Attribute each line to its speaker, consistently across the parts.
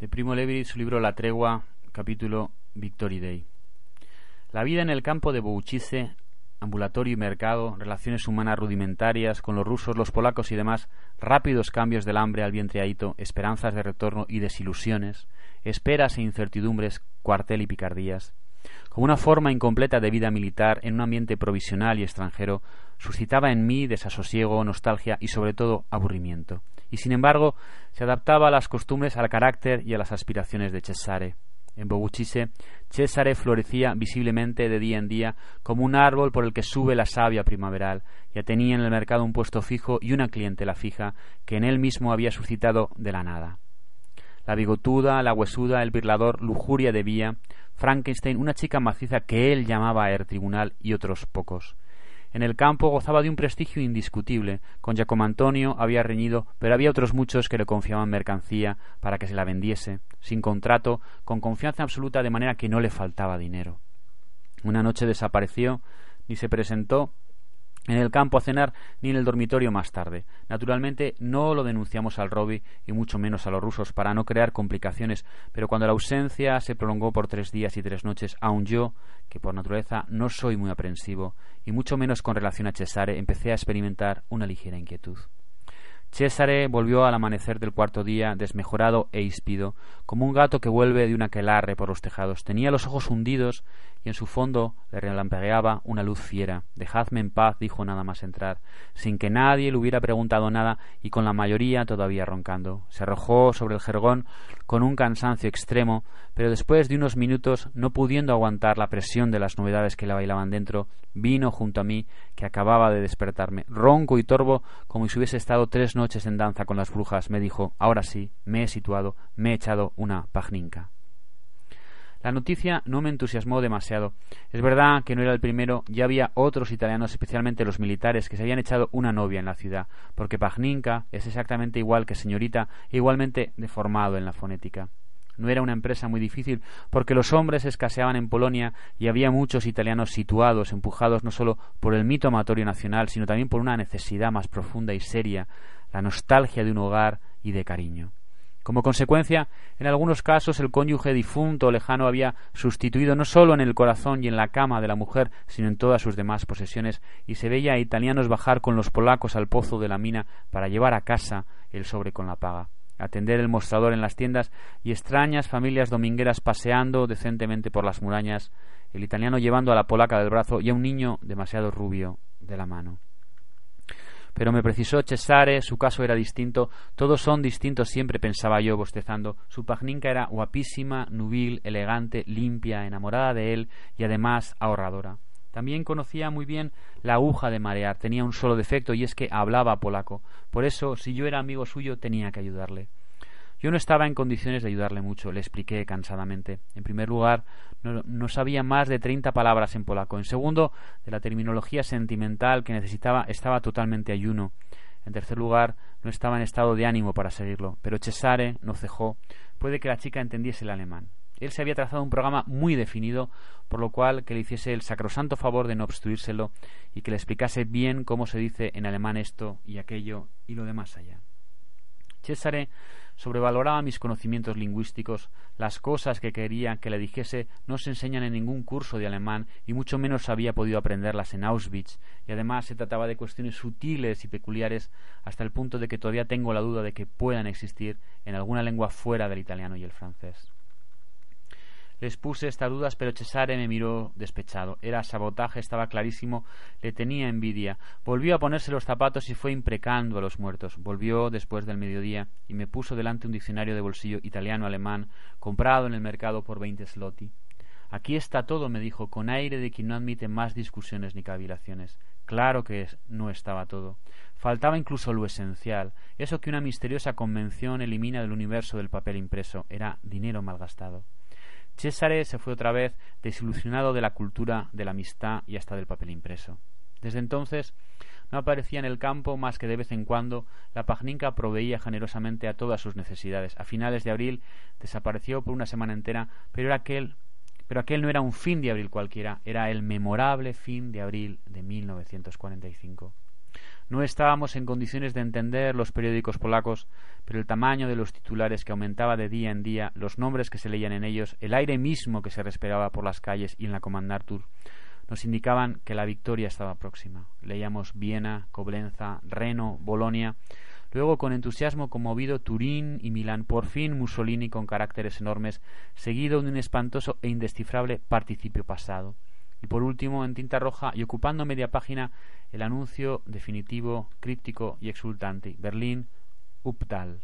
Speaker 1: de Primo Levi, su libro La Tregua, capítulo Victory Day. La vida en el campo de Bouchice, ambulatorio y mercado, relaciones humanas rudimentarias con los rusos, los polacos y demás, rápidos cambios del hambre al vientre ahito, esperanzas de retorno y desilusiones, esperas e incertidumbres, cuartel y picardías, como una forma incompleta de vida militar en un ambiente provisional y extranjero, suscitaba en mí desasosiego, nostalgia y sobre todo aburrimiento. Y sin embargo, se adaptaba a las costumbres, al carácter y a las aspiraciones de Cesare. En Boguchise, Cesare florecía visiblemente de día en día como un árbol por el que sube la savia primaveral, ya tenía en el mercado un puesto fijo y una clientela fija que en él mismo había suscitado de la nada. La bigotuda, la huesuda, el birlador, lujuria de vía, Frankenstein, una chica maciza que él llamaba a er tribunal y otros pocos. En el campo gozaba de un prestigio indiscutible. Con Giacomo Antonio había reñido, pero había otros muchos que le confiaban mercancía para que se la vendiese, sin contrato, con confianza absoluta, de manera que no le faltaba dinero. Una noche desapareció, ni se presentó en el campo a cenar ni en el dormitorio más tarde. Naturalmente no lo denunciamos al Robbie y mucho menos a los rusos para no crear complicaciones, pero cuando la ausencia se prolongó por tres días y tres noches, aun yo, que por naturaleza no soy muy aprensivo, y mucho menos con relación a Cesare, empecé a experimentar una ligera inquietud. Césare volvió al amanecer del cuarto día, desmejorado e híspido, como un gato que vuelve de una quelarre por los tejados. Tenía los ojos hundidos y en su fondo le relampeaba una luz fiera. Dejadme en paz, dijo nada más entrar, sin que nadie le hubiera preguntado nada y con la mayoría todavía roncando. Se arrojó sobre el jergón con un cansancio extremo, pero después de unos minutos, no pudiendo aguantar la presión de las novedades que le bailaban dentro, vino junto a mí, que acababa de despertarme, ronco y torvo, como si hubiese estado tres noches en danza con las brujas, me dijo ahora sí, me he situado, me he echado una pagninca. La noticia no me entusiasmó demasiado. Es verdad que no era el primero, ya había otros italianos, especialmente los militares, que se habían echado una novia en la ciudad, porque Pagninka es exactamente igual que señorita, e igualmente deformado en la fonética. No era una empresa muy difícil, porque los hombres escaseaban en Polonia y había muchos italianos situados, empujados no solo por el mito amatorio nacional, sino también por una necesidad más profunda y seria, la nostalgia de un hogar y de cariño. Como consecuencia, en algunos casos el cónyuge difunto o lejano había sustituido no solo en el corazón y en la cama de la mujer, sino en todas sus demás posesiones, y se veía a italianos bajar con los polacos al pozo de la mina para llevar a casa el sobre con la paga, atender el mostrador en las tiendas y extrañas familias domingueras paseando decentemente por las murañas, el italiano llevando a la polaca del brazo y a un niño demasiado rubio de la mano pero me precisó Cesare, su caso era distinto, todos son distintos siempre, pensaba yo, bostezando. Su pagninca era guapísima, nubil, elegante, limpia, enamorada de él y además ahorradora. También conocía muy bien la aguja de marear, tenía un solo defecto y es que hablaba polaco. Por eso, si yo era amigo suyo, tenía que ayudarle. Yo no estaba en condiciones de ayudarle mucho, le expliqué cansadamente. En primer lugar, no, sabía más de treinta palabras en polaco. En segundo, de la terminología sentimental que necesitaba estaba totalmente ayuno. En tercer lugar, no estaba en estado de ánimo para seguirlo. Pero Cesare no cejó. Puede que la chica entendiese el alemán. Él se había trazado un programa muy definido, por lo cual que le hiciese el sacrosanto favor de no obstruírselo y que le explicase bien cómo se dice en alemán esto y aquello y lo demás allá. Cesare sobrevaloraba mis conocimientos lingüísticos, las cosas que quería que le dijese no se enseñan en ningún curso de alemán y mucho menos había podido aprenderlas en Auschwitz, y además se trataba de cuestiones sutiles y peculiares hasta el punto de que todavía tengo la duda de que puedan existir en alguna lengua fuera del italiano y el francés. Les puse estas dudas, pero Cesare me miró despechado. Era sabotaje, estaba clarísimo, le tenía envidia. Volvió a ponerse los zapatos y fue imprecando a los muertos. Volvió después del mediodía y me puso delante un diccionario de bolsillo italiano-alemán comprado en el mercado por veinte slotti. Aquí está todo, me dijo, con aire de quien no admite más discusiones ni cavilaciones. Claro que no estaba todo. Faltaba incluso lo esencial, eso que una misteriosa convención elimina del universo del papel impreso. Era dinero malgastado. Césare se fue otra vez desilusionado de la cultura, de la amistad y hasta del papel impreso. Desde entonces no aparecía en el campo más que de vez en cuando la pagninca proveía generosamente a todas sus necesidades. A finales de abril desapareció por una semana entera, pero aquel pero aquel no era un fin de abril cualquiera, era el memorable fin de abril de 1945. No estábamos en condiciones de entender los periódicos polacos, pero el tamaño de los titulares que aumentaba de día en día, los nombres que se leían en ellos, el aire mismo que se respiraba por las calles y en la Comandartur, nos indicaban que la victoria estaba próxima. Leíamos Viena, Coblenza, Reno, Bolonia, luego con entusiasmo conmovido Turín y Milán, por fin Mussolini con caracteres enormes, seguido de un espantoso e indescifrable participio pasado. Y por último, en tinta roja y ocupando media página, el anuncio definitivo, críptico y exultante. Berlín, Uptal.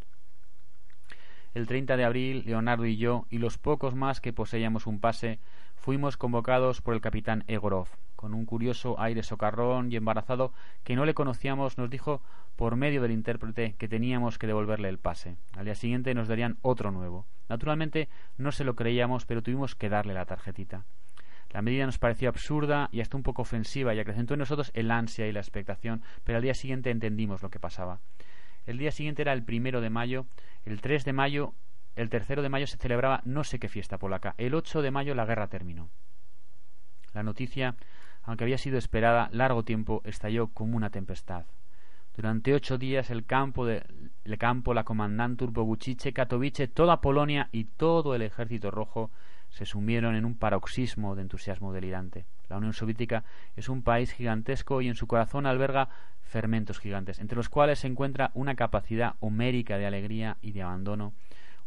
Speaker 1: El 30 de abril, Leonardo y yo, y los pocos más que poseíamos un pase, fuimos convocados por el capitán Egorov. Con un curioso aire socarrón y embarazado que no le conocíamos, nos dijo por medio del intérprete que teníamos que devolverle el pase. Al día siguiente nos darían otro nuevo. Naturalmente no se lo creíamos, pero tuvimos que darle la tarjetita. La medida nos pareció absurda y hasta un poco ofensiva y acrecentó en nosotros el ansia y la expectación, pero al día siguiente entendimos lo que pasaba. El día siguiente era el primero de mayo, el 3 de mayo, el tercero de mayo se celebraba no sé qué fiesta polaca, el 8 de mayo la guerra terminó. La noticia, aunque había sido esperada largo tiempo, estalló como una tempestad. Durante ocho días el campo, de, el campo la comandantur Boguchiche, Katowice, toda Polonia y todo el ejército rojo se sumieron en un paroxismo de entusiasmo delirante. La Unión Soviética es un país gigantesco y en su corazón alberga fermentos gigantes, entre los cuales se encuentra una capacidad homérica de alegría y de abandono,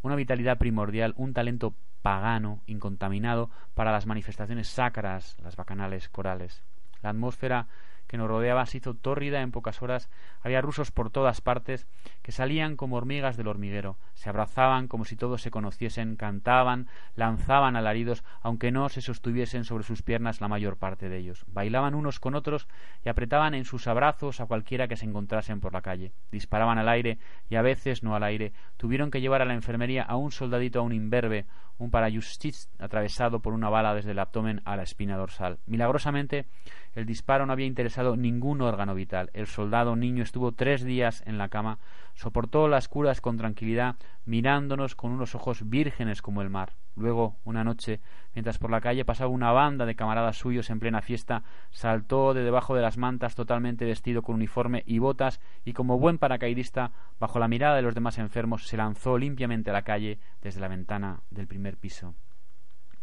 Speaker 1: una vitalidad primordial, un talento pagano, incontaminado, para las manifestaciones sacras, las bacanales corales. La atmósfera que nos rodeaba se hizo tórrida en pocas horas. Había rusos por todas partes que salían como hormigas del hormiguero, se abrazaban como si todos se conociesen, cantaban, lanzaban alaridos, aunque no se sostuviesen sobre sus piernas la mayor parte de ellos. Bailaban unos con otros y apretaban en sus abrazos a cualquiera que se encontrasen por la calle. Disparaban al aire y a veces no al aire. Tuvieron que llevar a la enfermería a un soldadito a un imberbe, un parajustis atravesado por una bala desde el abdomen a la espina dorsal. Milagrosamente, el disparo no había interesado ningún órgano vital. El soldado niño estuvo tres días en la cama, soportó las curas con tranquilidad, mirándonos con unos ojos vírgenes como el mar. Luego, una noche, mientras por la calle pasaba una banda de camaradas suyos en plena fiesta, saltó de debajo de las mantas totalmente vestido con uniforme y botas y como buen paracaidista, bajo la mirada de los demás enfermos, se lanzó limpiamente a la calle desde la ventana del primer piso.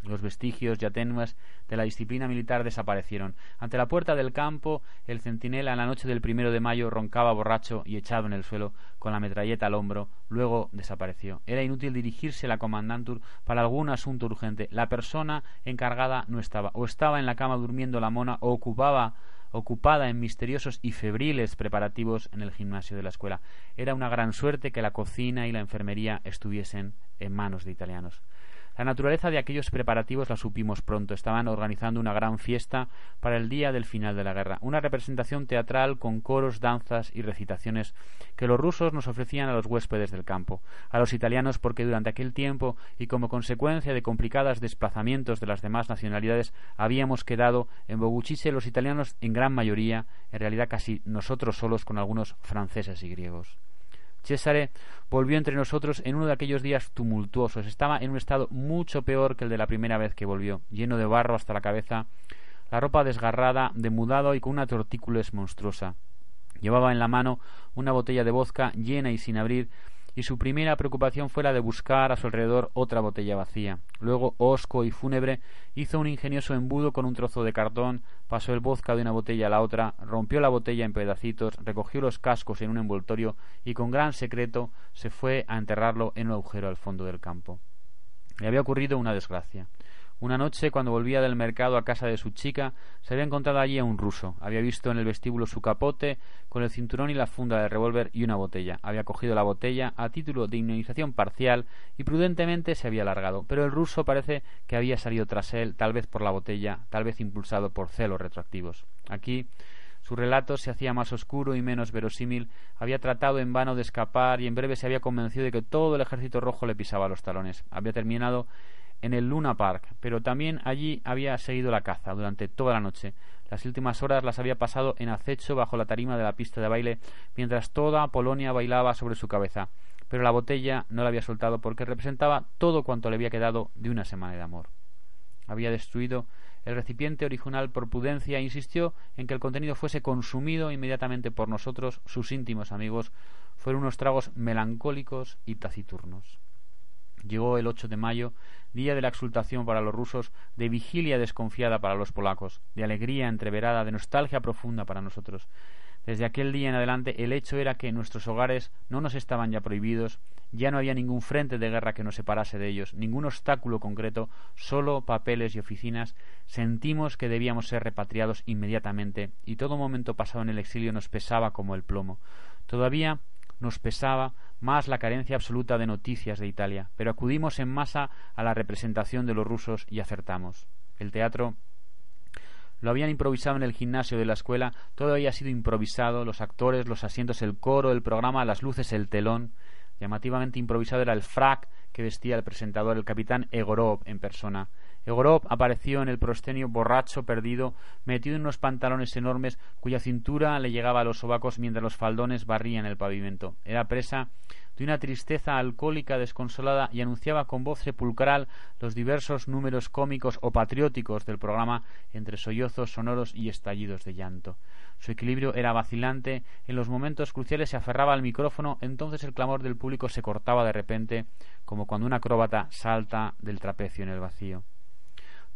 Speaker 1: Los vestigios ya tenues de la disciplina militar desaparecieron. Ante la puerta del campo, el centinela en la noche del primero de mayo roncaba borracho y echado en el suelo, con la metralleta al hombro. Luego desapareció. Era inútil dirigirse a la comandantur para algún asunto urgente. La persona encargada no estaba. O estaba en la cama durmiendo la mona, o ocupaba ocupada en misteriosos y febriles preparativos en el gimnasio de la escuela. Era una gran suerte que la cocina y la enfermería estuviesen en manos de italianos. La naturaleza de aquellos preparativos la supimos pronto. Estaban organizando una gran fiesta para el día del final de la guerra, una representación teatral con coros, danzas y recitaciones que los rusos nos ofrecían a los huéspedes del campo, a los italianos porque durante aquel tiempo y como consecuencia de complicados desplazamientos de las demás nacionalidades habíamos quedado en Boguchise los italianos en gran mayoría, en realidad casi nosotros solos con algunos franceses y griegos. César volvió entre nosotros en uno de aquellos días tumultuosos. Estaba en un estado mucho peor que el de la primera vez que volvió, lleno de barro hasta la cabeza, la ropa desgarrada, demudado y con una tortículos monstruosa. Llevaba en la mano una botella de vodka llena y sin abrir, y su primera preocupación fue la de buscar a su alrededor otra botella vacía. Luego, hosco y fúnebre, hizo un ingenioso embudo con un trozo de cartón, pasó el vodka de una botella a la otra, rompió la botella en pedacitos, recogió los cascos en un envoltorio y con gran secreto se fue a enterrarlo en un agujero al fondo del campo. Le había ocurrido una desgracia. Una noche, cuando volvía del mercado a casa de su chica, se había encontrado allí a un ruso. Había visto en el vestíbulo su capote, con el cinturón y la funda de revólver y una botella. Había cogido la botella a título de inmunización parcial y prudentemente se había largado. Pero el ruso parece que había salido tras él, tal vez por la botella, tal vez impulsado por celos retroactivos. Aquí su relato se hacía más oscuro y menos verosímil, había tratado en vano de escapar y en breve se había convencido de que todo el ejército rojo le pisaba los talones. Había terminado en el Luna Park, pero también allí había seguido la caza durante toda la noche. Las últimas horas las había pasado en acecho bajo la tarima de la pista de baile, mientras toda Polonia bailaba sobre su cabeza. Pero la botella no la había soltado porque representaba todo cuanto le había quedado de una semana de amor. Había destruido el recipiente original por prudencia insistió en que el contenido fuese consumido inmediatamente por nosotros, sus íntimos amigos. Fueron unos tragos melancólicos y taciturnos. Llegó el 8 de mayo, día de la exultación para los rusos, de vigilia desconfiada para los polacos, de alegría entreverada, de nostalgia profunda para nosotros. Desde aquel día en adelante el hecho era que nuestros hogares no nos estaban ya prohibidos, ya no había ningún frente de guerra que nos separase de ellos, ningún obstáculo concreto, solo papeles y oficinas. Sentimos que debíamos ser repatriados inmediatamente y todo momento pasado en el exilio nos pesaba como el plomo. Todavía nos pesaba más la carencia absoluta de noticias de Italia, pero acudimos en masa a la representación de los rusos y acertamos. El teatro lo habían improvisado en el gimnasio de la escuela, todo había sido improvisado, los actores, los asientos, el coro, el programa, las luces, el telón. Llamativamente improvisado era el frac que vestía el presentador, el capitán Egorov en persona. Egorov apareció en el proscenio borracho, perdido, metido en unos pantalones enormes cuya cintura le llegaba a los sobacos mientras los faldones barrían el pavimento. Era presa de una tristeza alcohólica desconsolada y anunciaba con voz sepulcral los diversos números cómicos o patrióticos del programa entre sollozos sonoros y estallidos de llanto. Su equilibrio era vacilante, en los momentos cruciales se aferraba al micrófono, entonces el clamor del público se cortaba de repente, como cuando un acróbata salta del trapecio en el vacío.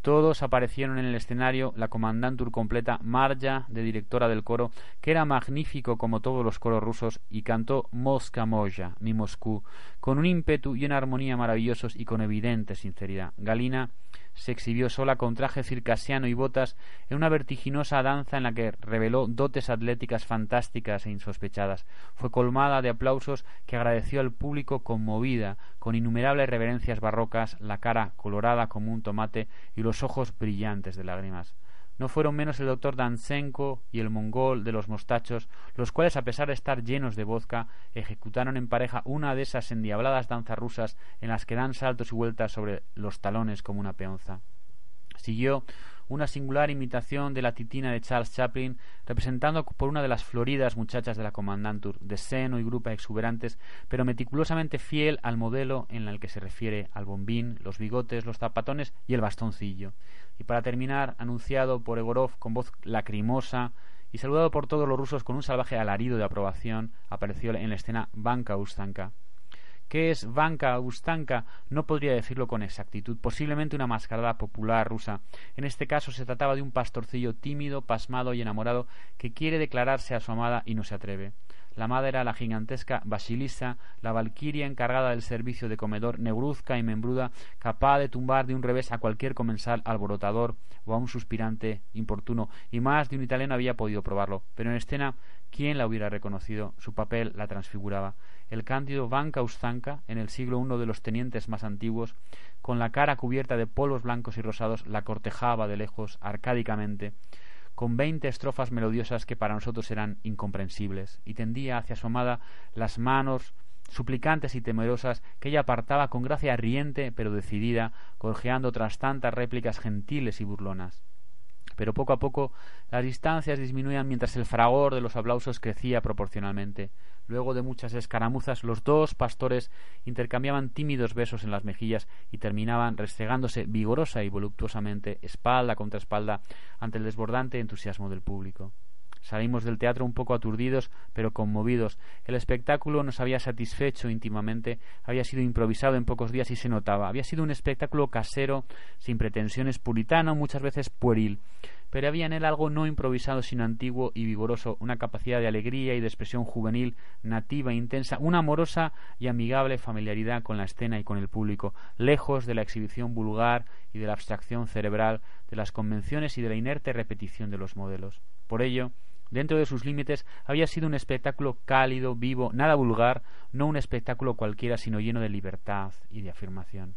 Speaker 1: Todos aparecieron en el escenario, la comandantur completa, Marja, de directora del coro, que era magnífico como todos los coros rusos, y cantó Mosca Moya, mi Moscú, con un ímpetu y una armonía maravillosos y con evidente sinceridad. Galina se exhibió sola con traje circasiano y botas en una vertiginosa danza en la que reveló dotes atléticas fantásticas e insospechadas. Fue colmada de aplausos que agradeció al público conmovida, con innumerables reverencias barrocas, la cara colorada como un tomate y los ojos brillantes de lágrimas no fueron menos el doctor Dansenko y el mongol de los mostachos, los cuales, a pesar de estar llenos de vodka, ejecutaron en pareja una de esas endiabladas danzas rusas en las que dan saltos y vueltas sobre los talones como una peonza. Siguió una singular imitación de la titina de Charles Chaplin, representando por una de las floridas muchachas de la Comandantur, de seno y grupa exuberantes, pero meticulosamente fiel al modelo en el que se refiere al bombín, los bigotes, los zapatones y el bastoncillo. Y para terminar, anunciado por Egorov con voz lacrimosa y saludado por todos los rusos con un salvaje alarido de aprobación, apareció en la escena Banka Ustanka. ¿Qué es Vanka Ustanka? No podría decirlo con exactitud. Posiblemente una mascarada popular rusa. En este caso se trataba de un pastorcillo tímido, pasmado y enamorado que quiere declararse a su amada y no se atreve. La madre era la gigantesca Basilisa, la valquiria encargada del servicio de comedor, negruzca y membruda, capaz de tumbar de un revés a cualquier comensal alborotador o a un suspirante importuno, y más de un italiano había podido probarlo. Pero en escena, ¿quién la hubiera reconocido? Su papel la transfiguraba. El cándido Van Kaustanka, en el siglo uno de los tenientes más antiguos, con la cara cubierta de polvos blancos y rosados, la cortejaba de lejos, arcádicamente, con veinte estrofas melodiosas que para nosotros eran incomprensibles, y tendía hacia su amada las manos suplicantes y temerosas que ella apartaba con gracia riente pero decidida, gorjeando tras tantas réplicas gentiles y burlonas. Pero poco a poco las distancias disminuían mientras el fragor de los aplausos crecía proporcionalmente. Luego de muchas escaramuzas, los dos pastores intercambiaban tímidos besos en las mejillas y terminaban restregándose vigorosa y voluptuosamente, espalda contra espalda, ante el desbordante entusiasmo del público. Salimos del teatro un poco aturdidos, pero conmovidos. El espectáculo nos había satisfecho íntimamente, había sido improvisado en pocos días y se notaba. Había sido un espectáculo casero, sin pretensiones, puritano, muchas veces pueril pero había en él algo no improvisado sino antiguo y vigoroso, una capacidad de alegría y de expresión juvenil, nativa e intensa, una amorosa y amigable familiaridad con la escena y con el público, lejos de la exhibición vulgar y de la abstracción cerebral, de las convenciones y de la inerte repetición de los modelos. Por ello, dentro de sus límites, había sido un espectáculo cálido, vivo, nada vulgar, no un espectáculo cualquiera, sino lleno de libertad y de afirmación.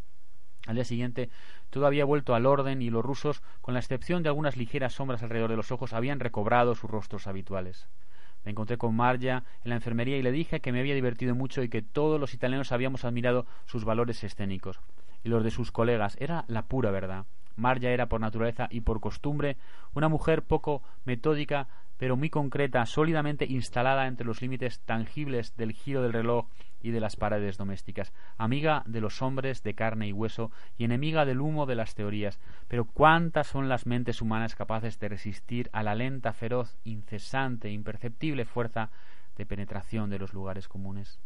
Speaker 1: Al día siguiente todo había vuelto al orden y los rusos, con la excepción de algunas ligeras sombras alrededor de los ojos, habían recobrado sus rostros habituales. Me encontré con Marja en la enfermería y le dije que me había divertido mucho y que todos los italianos habíamos admirado sus valores escénicos y los de sus colegas. Era la pura verdad. Marja era por naturaleza y por costumbre una mujer poco metódica, pero muy concreta, sólidamente instalada entre los límites tangibles del giro del reloj y de las paredes domésticas, amiga de los hombres de carne y hueso y enemiga del humo de las teorías. Pero cuántas son las mentes humanas capaces de resistir a la lenta, feroz, incesante, imperceptible fuerza de penetración de los lugares comunes.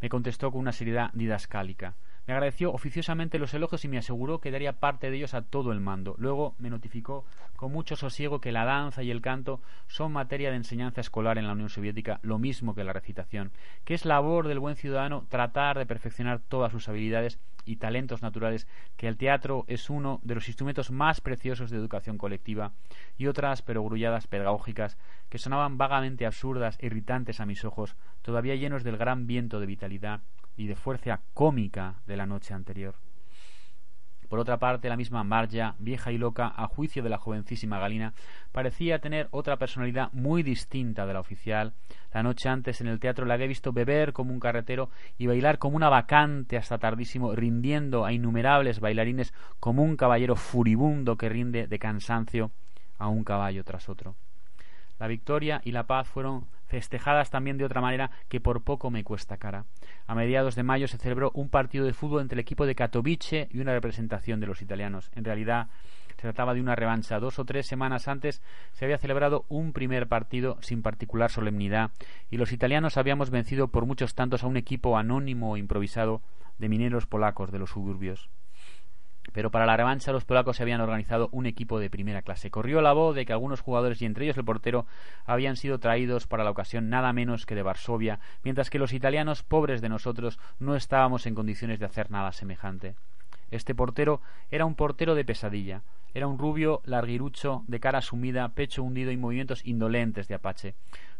Speaker 1: Me contestó con una seriedad didascálica. Me agradeció oficiosamente los elogios y me aseguró que daría parte de ellos a todo el mando. Luego me notificó con mucho sosiego que la danza y el canto son materia de enseñanza escolar en la Unión Soviética, lo mismo que la recitación, que es labor del buen ciudadano tratar de perfeccionar todas sus habilidades y talentos naturales, que el teatro es uno de los instrumentos más preciosos de educación colectiva, y otras perogrulladas pedagógicas que sonaban vagamente absurdas e irritantes a mis ojos, todavía llenos del gran viento de vitalidad y de fuerza cómica de la noche anterior. Por otra parte, la misma Marja, vieja y loca, a juicio de la jovencísima Galina, parecía tener otra personalidad muy distinta de la oficial. La noche antes en el teatro la había visto beber como un carretero y bailar como una vacante hasta tardísimo, rindiendo a innumerables bailarines como un caballero furibundo que rinde de cansancio a un caballo tras otro. La victoria y la paz fueron festejadas también de otra manera que por poco me cuesta cara. A mediados de mayo se celebró un partido de fútbol entre el equipo de Katowice y una representación de los italianos. En realidad se trataba de una revancha. Dos o tres semanas antes se había celebrado un primer partido sin particular solemnidad y los italianos habíamos vencido por muchos tantos a un equipo anónimo e improvisado de mineros polacos de los suburbios. Pero para la revancha los polacos se habían organizado un equipo de primera clase. Corrió la voz de que algunos jugadores, y entre ellos el portero, habían sido traídos para la ocasión nada menos que de Varsovia, mientras que los italianos, pobres de nosotros, no estábamos en condiciones de hacer nada semejante. Este portero era un portero de pesadilla. Era un rubio larguirucho, de cara sumida, pecho hundido y movimientos indolentes de Apache.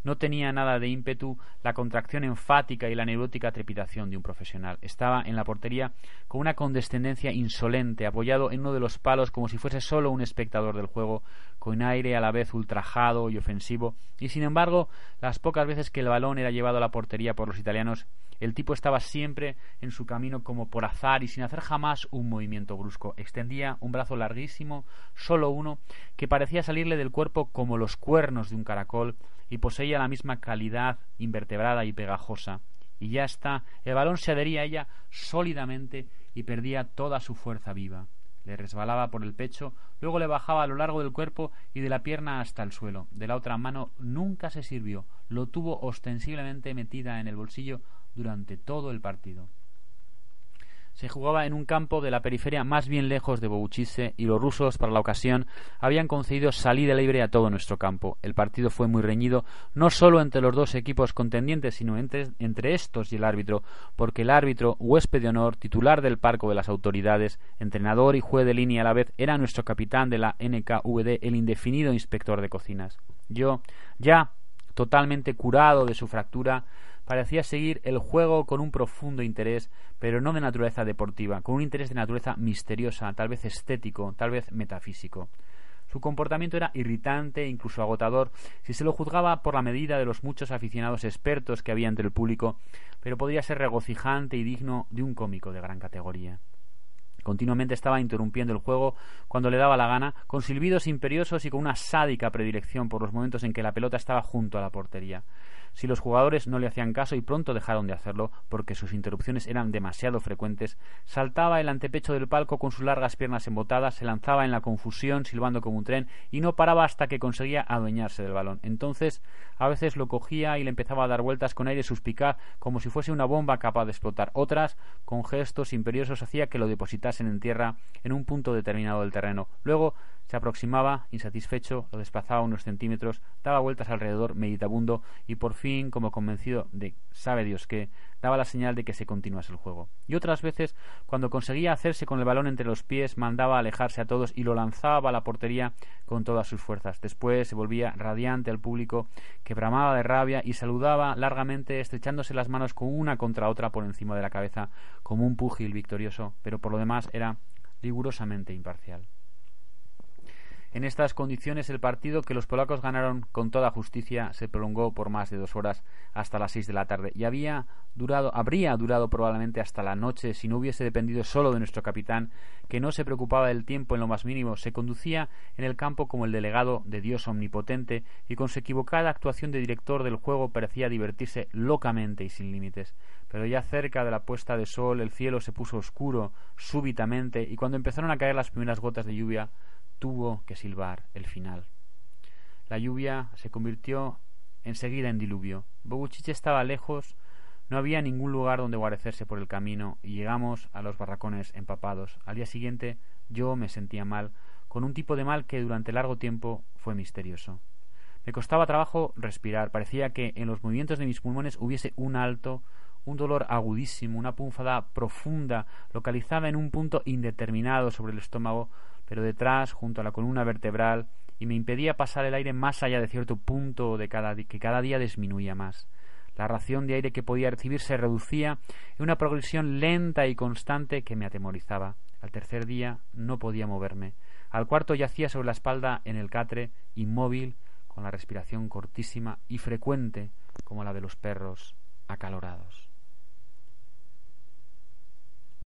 Speaker 1: No tenía nada de ímpetu la contracción enfática y la neurótica trepidación de un profesional. Estaba en la portería con una condescendencia insolente, apoyado en uno de los palos como si fuese solo un espectador del juego, con aire a la vez ultrajado y ofensivo, y sin embargo, las pocas veces que el balón era llevado a la portería por los italianos, el tipo estaba siempre en su camino como por azar y sin hacer jamás un movimiento brusco. Extendía un brazo larguísimo, solo uno, que parecía salirle del cuerpo como los cuernos de un caracol y poseía la misma calidad invertebrada y pegajosa. Y ya está, el balón se adhería a ella sólidamente y perdía toda su fuerza viva. Le resbalaba por el pecho, luego le bajaba a lo largo del cuerpo y de la pierna hasta el suelo. De la otra mano nunca se sirvió, lo tuvo ostensiblemente metida en el bolsillo durante todo el partido. Se jugaba en un campo de la periferia más bien lejos de Bouchise y los rusos, para la ocasión, habían concedido salida libre a todo nuestro campo. El partido fue muy reñido, no solo entre los dos equipos contendientes, sino entre estos y el árbitro, porque el árbitro, huésped de honor, titular del parco de las autoridades, entrenador y juez de línea a la vez, era nuestro capitán de la NKVD, el indefinido inspector de cocinas. Yo, ya totalmente curado de su fractura, parecía seguir el juego con un profundo interés, pero no de naturaleza deportiva, con un interés de naturaleza misteriosa, tal vez estético, tal vez metafísico. Su comportamiento era irritante e incluso agotador si se lo juzgaba por la medida de los muchos aficionados expertos que había entre el público, pero podría ser regocijante y digno de un cómico de gran categoría. Continuamente estaba interrumpiendo el juego cuando le daba la gana, con silbidos imperiosos y con una sádica predilección por los momentos en que la pelota estaba junto a la portería si los jugadores no le hacían caso y pronto dejaron de hacerlo porque sus interrupciones eran demasiado frecuentes, saltaba el antepecho del palco con sus largas piernas embotadas, se lanzaba en la confusión silbando como un tren y no paraba hasta que conseguía adueñarse del balón. Entonces, a veces lo cogía y le empezaba a dar vueltas con aire suspicaz como si fuese una bomba capaz de explotar. Otras, con gestos imperiosos, hacía que lo depositasen en tierra en un punto determinado del terreno. Luego se aproximaba, insatisfecho, lo desplazaba unos centímetros, daba vueltas alrededor, meditabundo, y por como convencido de sabe Dios qué, daba la señal de que se continuase el juego. Y otras veces, cuando conseguía hacerse con el balón entre los pies, mandaba alejarse a todos y lo lanzaba a la portería con todas sus fuerzas. Después se volvía radiante al público, que bramaba de rabia y saludaba largamente, estrechándose las manos con una contra otra por encima de la cabeza, como un púgil victorioso, pero por lo demás era rigurosamente imparcial. En estas condiciones el partido que los polacos ganaron con toda justicia se prolongó por más de dos horas hasta las seis de la tarde y había durado, habría durado probablemente hasta la noche si no hubiese dependido solo de nuestro capitán, que no se preocupaba del tiempo en lo más mínimo, se conducía en el campo como el delegado de Dios omnipotente y con su equivocada actuación de director del juego parecía divertirse locamente y sin límites. Pero ya cerca de la puesta de sol el cielo se puso oscuro súbitamente y cuando empezaron a caer las primeras gotas de lluvia tuvo que silbar el final. La lluvia se convirtió enseguida en diluvio. Boguchiche estaba lejos, no había ningún lugar donde guarecerse por el camino y llegamos a los barracones empapados. Al día siguiente yo me sentía mal, con un tipo de mal que durante largo tiempo fue misterioso. Me costaba trabajo respirar, parecía que en los movimientos de mis pulmones hubiese un alto, un dolor agudísimo, una punzada profunda, localizada en un punto indeterminado sobre el estómago, pero detrás, junto a la columna vertebral, y me impedía pasar el aire más allá de cierto punto de cada que cada día disminuía más. La ración de aire que podía recibir se reducía en una progresión lenta y constante que me atemorizaba. Al tercer día no podía moverme. Al cuarto yacía sobre la espalda en el catre, inmóvil, con la respiración cortísima y frecuente como la de los perros acalorados.